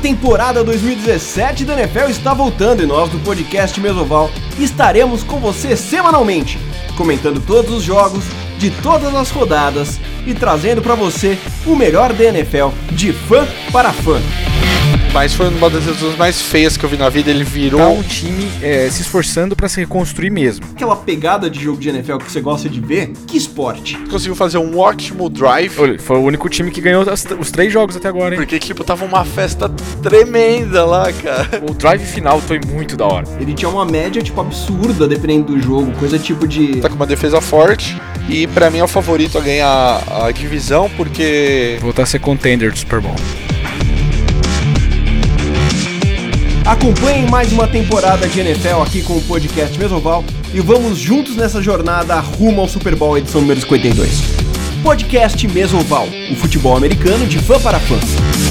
temporada 2017 da NFL está voltando e nós do podcast Mesoval estaremos com você semanalmente, comentando todos os jogos de todas as rodadas e trazendo para você o melhor da NFL de fã para fã. Mas foi uma das decisões mais feias que eu vi na vida. Ele virou Tá um time é, se esforçando pra se reconstruir mesmo. Aquela pegada de jogo de NFL que você gosta de ver, que esporte. conseguiu fazer um ótimo drive. Olha, foi o único time que ganhou as- os três jogos até agora, hein? Porque, tipo, tava uma festa tremenda lá, cara. O drive final foi muito da hora. Ele tinha uma média, tipo, absurda dependendo do jogo, coisa tipo de... Tá com uma defesa forte. E pra mim é o favorito a ganhar a divisão, porque Voltar a ser contender do Super Bowl. Acompanhem mais uma temporada de NFL aqui com o podcast Mesoval e vamos juntos nessa jornada rumo ao Super Bowl edição número 52. Podcast Mesoval, o futebol americano de fã para fã.